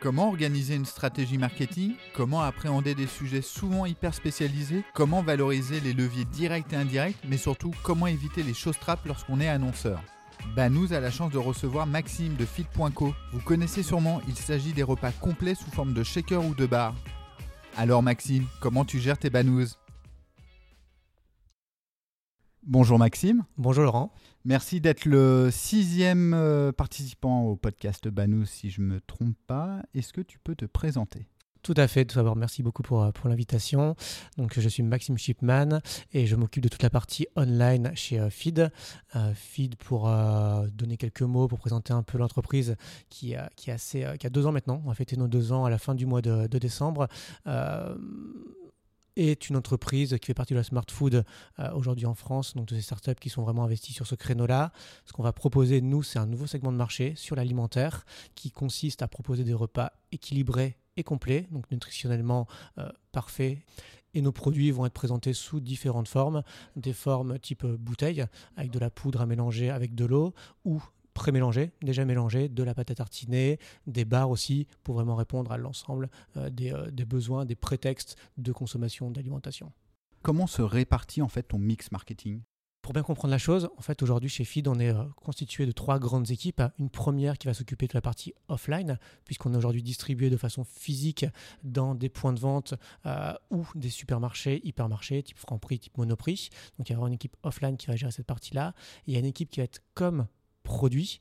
Comment organiser une stratégie marketing? Comment appréhender des sujets souvent hyper spécialisés? Comment valoriser les leviers directs et indirects? Mais surtout, comment éviter les choses trappes lorsqu'on est annonceur? Banous a la chance de recevoir Maxime de Fit.co. Vous connaissez sûrement, il s'agit des repas complets sous forme de shaker ou de bar. Alors Maxime, comment tu gères tes banous Bonjour Maxime. Bonjour Laurent. Merci d'être le sixième euh, participant au podcast Banous, si je ne me trompe pas. Est-ce que tu peux te présenter? Tout à fait. Tout d'abord, merci beaucoup pour, euh, pour l'invitation. Donc, je suis Maxime Shipman et je m'occupe de toute la partie online chez euh, Feed. Feed, pour donner quelques mots, pour présenter un peu l'entreprise qui, qui, assez, qui a deux ans maintenant. On a fêté nos deux ans à la fin du mois de, de décembre est une entreprise qui fait partie de la smart food euh, aujourd'hui en France, donc de ces startups qui sont vraiment investies sur ce créneau-là. Ce qu'on va proposer, nous, c'est un nouveau segment de marché sur l'alimentaire qui consiste à proposer des repas équilibrés et complets, donc nutritionnellement euh, parfaits. Et nos produits vont être présentés sous différentes formes, des formes type bouteille, avec de la poudre à mélanger avec de l'eau, ou pré-mélangés, déjà mélangés, de la pâte à tartiner, des bars aussi, pour vraiment répondre à l'ensemble euh, euh, des, besoins, des prétextes de consommation, d'alimentation. Comment se répartit en fait ton mix marketing? Pour bien comprendre la chose, en fait, aujourd'hui chez Feed, on est euh, constitué de trois grandes équipes. Une première qui va s'occuper de la partie offline, puisqu'on est aujourd'hui distribué de façon physique dans des points de vente ou des supermarchés, hypermarchés, type Franprix, type Monoprix. Donc il y aura une équipe offline qui va gérer cette partie-là. Il y a une équipe qui va être comme produit,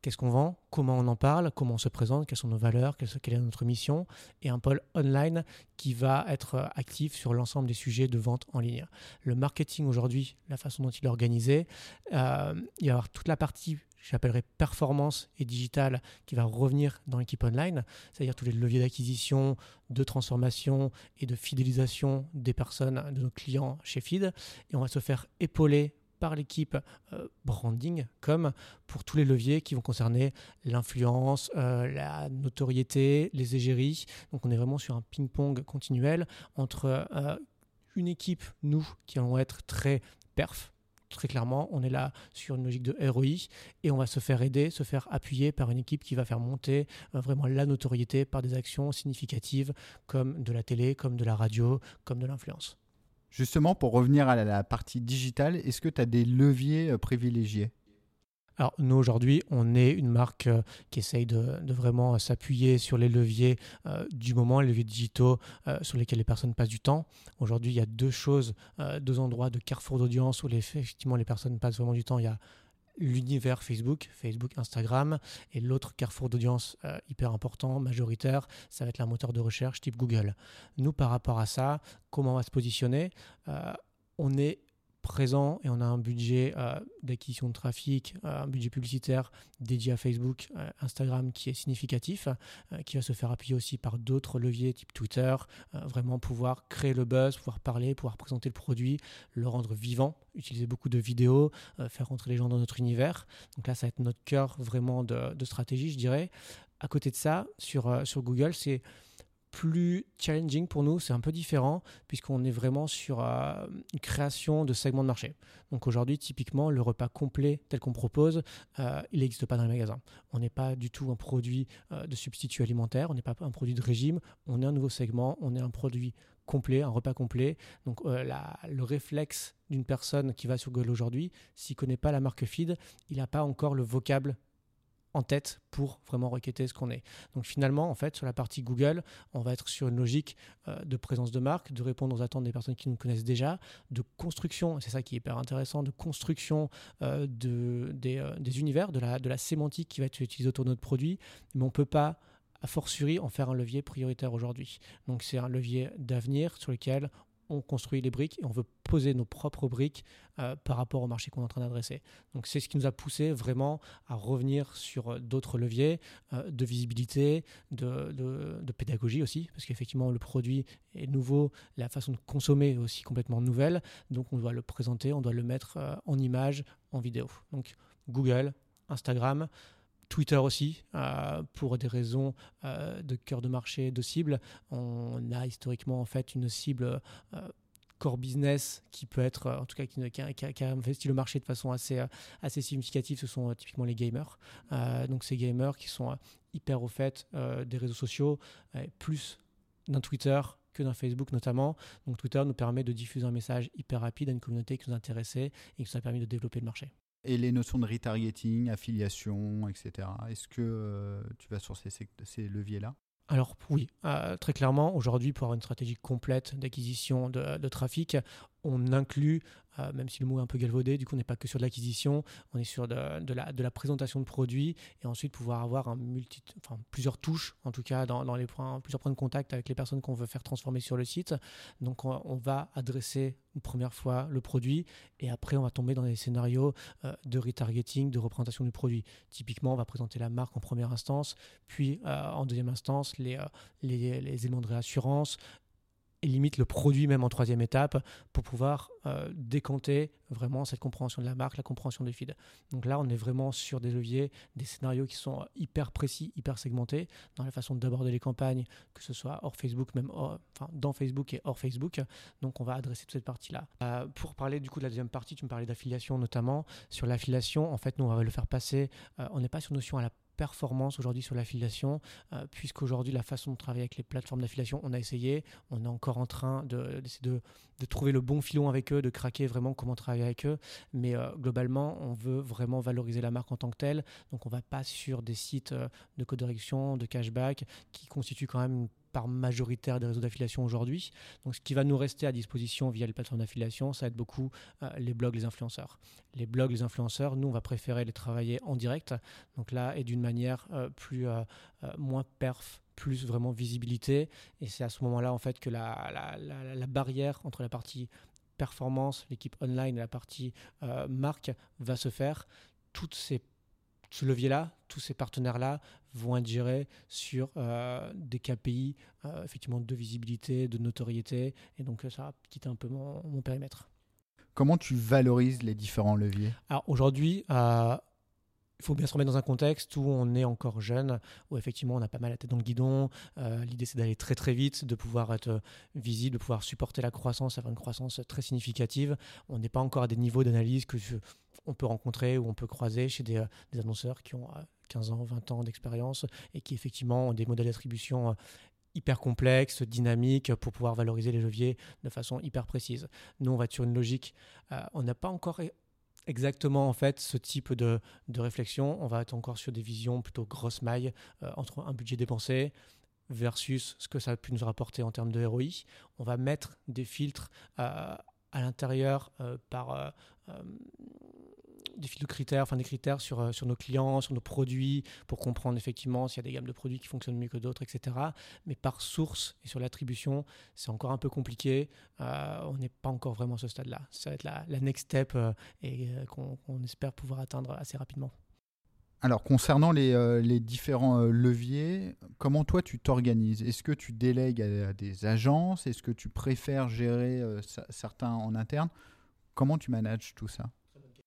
qu'est-ce qu'on vend, comment on en parle, comment on se présente, quelles sont nos valeurs, quelle est notre mission, et un pôle online qui va être euh, actif sur l'ensemble des sujets de vente en ligne. Le marketing aujourd'hui, la façon dont il est organisé, euh, il va y avoir toute la partie j'appellerais performance et digital qui va revenir dans l'équipe online, c'est-à-dire tous les leviers d'acquisition, de transformation et de fidélisation des personnes, de nos clients chez Feed. Et on va se faire épauler par l'équipe euh, branding comme pour tous les leviers qui vont concerner l'influence, euh, la notoriété, les égéries. Donc on est vraiment sur un ping-pong continuel entre euh, une équipe, nous, qui allons être très perf, très clairement, on est là sur une logique de ROI et on va se faire aider, se faire appuyer par une équipe qui va faire monter vraiment la notoriété par des actions significatives comme de la télé, comme de la radio, comme de l'influence. Justement, pour revenir à la partie digitale, est-ce que tu as des leviers euh, privilégiés? Alors nous aujourd'hui, on est une marque euh, qui essaye de, vraiment s'appuyer sur les leviers euh, du moment, les leviers digitaux sur lesquels les personnes passent du temps. Aujourd'hui, il y a deux choses, deux endroits de carrefour d'audience où effectivement les personnes passent vraiment du temps. L'univers Facebook, Facebook, Instagram, et l'autre carrefour d'audience euh, hyper important, majoritaire, ça va être la moteur de recherche type Google. Nous, par rapport à ça, comment on va se positionner? Euh, On est présent et on a un budget euh, d'acquisition de trafic, euh, un budget publicitaire dédié à Facebook, euh, Instagram qui est significatif, qui va se faire appuyer aussi par d'autres leviers type Twitter, vraiment pouvoir créer le buzz, pouvoir parler, pouvoir présenter le produit, le rendre vivant, utiliser beaucoup de vidéos, faire rentrer les gens dans notre univers. Donc là, ça va être notre cœur vraiment de, stratégie, je dirais. À côté de ça, sur Google, c'est plus challenging pour nous, c'est un peu différent puisqu'on est vraiment sur euh, une création de segments de marché. Donc aujourd'hui, typiquement, le repas complet tel qu'on propose, euh, il n'existe pas dans les magasins. On n'est pas du tout un produit euh, de substitut alimentaire, on n'est pas un produit de régime, on est un nouveau segment, on est un produit complet, un repas complet. Donc le réflexe d'une personne qui va sur Google aujourd'hui, s'il ne connaît pas la marque feed, il n'a pas encore le vocable en tête pour vraiment requêter ce qu'on est. Donc finalement, en fait, sur la partie Google, on va être sur une logique euh, de présence de marque, de répondre aux attentes des personnes qui nous connaissent déjà, de construction, c'est ça qui est hyper intéressant, de construction euh, de, des, euh, des, univers, de la, de la sémantique qui va être utilisée autour de notre produit, mais on ne peut pas a fortiori en faire un levier prioritaire aujourd'hui. Donc c'est un levier d'avenir sur lequel on construit les briques et on veut poser nos propres briques euh, par rapport au marché qu'on est en train d'adresser. Donc c'est ce qui nous a poussé vraiment à revenir sur euh, d'autres leviers euh, de visibilité, de, pédagogie aussi, parce qu'effectivement le produit est nouveau, la façon de consommer est aussi complètement nouvelle, donc on doit le présenter, on doit le mettre en image, en vidéo. Donc Google, Instagram, Twitter aussi, euh, pour des raisons euh, de cœur de marché, de cible. On a historiquement en fait une cible euh, core business qui peut être, en tout cas, qui, qui, a, investi le marché de façon assez, assez significative, ce sont typiquement les gamers. donc ces gamers qui sont hyper au fait des réseaux sociaux, plus d'un Twitter que d'un Facebook notamment. Donc Twitter nous permet de diffuser un message hyper rapide à une communauté qui nous intéressait et qui nous a permis de développer le marché. Et les notions de retargeting, affiliation, etc. Est-ce que euh, tu vas sur ces, leviers-là? Alors oui, euh, très clairement, aujourd'hui, pour avoir une stratégie complète d'acquisition de, trafic, on inclut euh, même si le mot est un peu galvaudé, du coup on n'est pas que sur de l'acquisition, on est sur de, la, présentation de produits et ensuite pouvoir avoir plusieurs touches, en tout cas dans, les points, plusieurs points de contact avec les personnes qu'on veut faire transformer sur le site. Donc on, va adresser une première fois le produit et après on va tomber dans des scénarios euh, de retargeting, de représentation du produit. Typiquement on va présenter la marque en première instance, puis euh, en deuxième instance les éléments de réassurance, limite le produit même en troisième étape pour pouvoir euh, décanter vraiment cette compréhension de la marque, la compréhension des feeds. Donc là, on est vraiment sur des leviers, des scénarios qui sont hyper précis, hyper segmentés dans la façon d'aborder les campagnes, que ce soit hors Facebook, même enfin, dans Facebook et hors Facebook. Donc on va adresser toute cette partie-là. Euh, pour parler du coup de la deuxième partie, tu me parlais d'affiliation notamment. Sur l'affiliation, en fait, nous, on va le faire passer. Euh, on n'est pas sur notion à la performance aujourd'hui sur l'affiliation, euh, puisqu'aujourd'hui la façon de travailler avec les plateformes d'affiliation, on a essayé, on est encore en train de, de, de, trouver le bon filon avec eux, de craquer vraiment comment travailler avec eux, mais euh, globalement on veut vraiment valoriser la marque en tant que telle, donc on va pas sur des sites euh, de code direction, de cashback, qui constituent quand même une part majoritaire des réseaux d'affiliation aujourd'hui. Donc, ce qui va nous rester à disposition via les plateformes d'affiliation, ça va être beaucoup euh, les blogs, les influenceurs. Les blogs, les influenceurs, nous, on va préférer les travailler en direct. Donc là, et d'une manière euh, plus euh, moins perf, plus vraiment visibilité. Et c'est à ce moment-là, en fait, que la, la, la, barrière entre la partie performance, l'équipe online et la partie marque va se faire. Toutes ces ce levier-là, tous ces partenaires-là vont être gérés sur euh, des KPI, euh, effectivement, de visibilité, de notoriété, et donc ça va quitter un peu mon, périmètre. Comment tu valorises les différents leviers? Alors aujourd'hui, euh, il faut bien se remettre dans un contexte où on est encore jeune, où effectivement on a pas mal la tête dans le guidon. L'idée c'est d'aller très très vite, de pouvoir être visible, de pouvoir supporter la croissance, avoir une croissance très significative. On n'est pas encore à des niveaux d'analyse que on peut rencontrer ou on peut croiser chez des, euh, annonceurs qui ont 15 euh, ans, 20 ans d'expérience et qui effectivement ont des modèles d'attribution euh, hyper complexes, dynamiques, pour pouvoir valoriser les leviers de façon hyper précise. Nous, on va être sur une logique, on n'a pas encore exactement en fait ce type de, réflexion. On va être encore sur des visions plutôt grosse maille entre un budget dépensé versus ce que ça a pu nous rapporter en termes de ROI. On va mettre des filtres à l'intérieur par des fils de critères, enfin des critères sur, euh, sur nos clients, sur nos produits, pour comprendre effectivement s'il y a des gammes de produits qui fonctionnent mieux que d'autres, etc. Mais par source et sur l'attribution, c'est encore un peu compliqué. Euh, on n'est pas encore vraiment à ce stade-là. Ça va être la, next step euh, et qu'on espère pouvoir atteindre assez rapidement. Alors, concernant les, les différents leviers, comment toi tu t'organises? Est-ce que tu délègues à, des agences? Est-ce que tu préfères gérer certains en interne? Comment tu manages tout ça?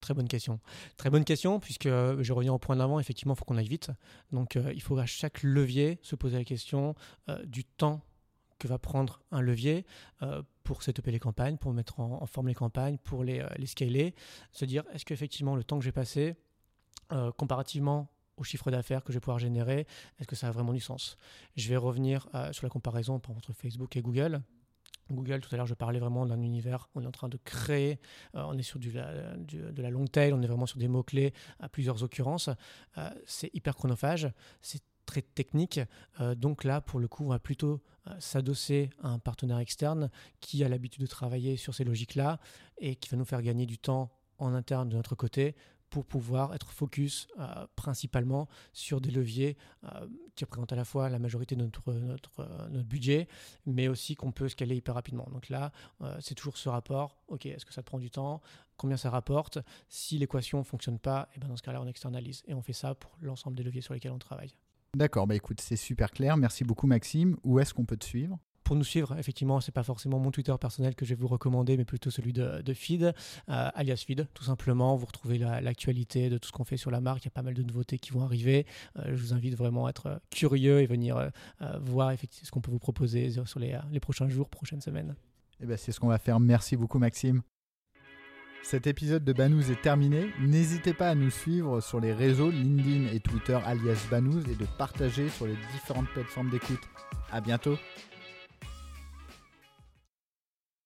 Très bonne question. Très bonne question, puisque euh, je reviens au point d'avant, effectivement, il faut qu'on aille vite. Donc, euh, il faut à chaque levier se poser la question euh, du temps que va prendre un levier pour setuper les campagnes, pour mettre en, forme les campagnes, pour les, scaler. Se dire, est-ce qu'effectivement, le temps que j'ai passé, comparativement au chiffre d'affaires que je vais pouvoir générer, est-ce que ça a vraiment du sens? Je vais revenir sur la comparaison entre Facebook et Google. Google, tout à l'heure, je parlais vraiment d'un univers. On est en train de créer, euh, on est sur de la long tail, on est vraiment sur des mots-clés à plusieurs occurrences. Euh, c'est hyper chronophage, c'est très technique. Euh, donc là, pour le coup, on va plutôt s'adosser à un partenaire externe qui a l'habitude de travailler sur ces logiques-là et qui va nous faire gagner du temps en interne de notre côté pour pouvoir être focus euh, principalement sur des leviers euh, qui représentent à la fois la majorité de notre, euh, notre budget, mais aussi qu'on peut scaler hyper rapidement. Donc là, c'est toujours ce rapport, ok, est-ce que ça prend du temps? Combien ça rapporte? Si l'équation ne fonctionne pas, et eh ben dans ce cas-là, on externalise. Et on fait ça pour l'ensemble des leviers sur lesquels on travaille. D'accord, bah écoute, c'est super clair. Merci beaucoup Maxime. Où est-ce qu'on peut te suivre? Pour nous suivre, effectivement, c'est pas forcément mon Twitter personnel que je vais vous recommander, mais plutôt celui de, Feed, euh, alias Feed, tout simplement. Vous retrouvez l'actualité de tout ce qu'on fait sur la marque. Il y a pas mal de nouveautés qui vont arriver. Euh, je vous invite vraiment à être curieux et venir euh, voir effectivement ce qu'on peut vous proposer sur les, les prochains jours, prochaines semaines. Eh ben, c'est ce qu'on va faire. Merci beaucoup, Maxime. Cet épisode de Banous est terminé. N'hésitez pas à nous suivre sur les réseaux LinkedIn et Twitter alias Banous et de partager sur les différentes plateformes d'écoute. À bientôt.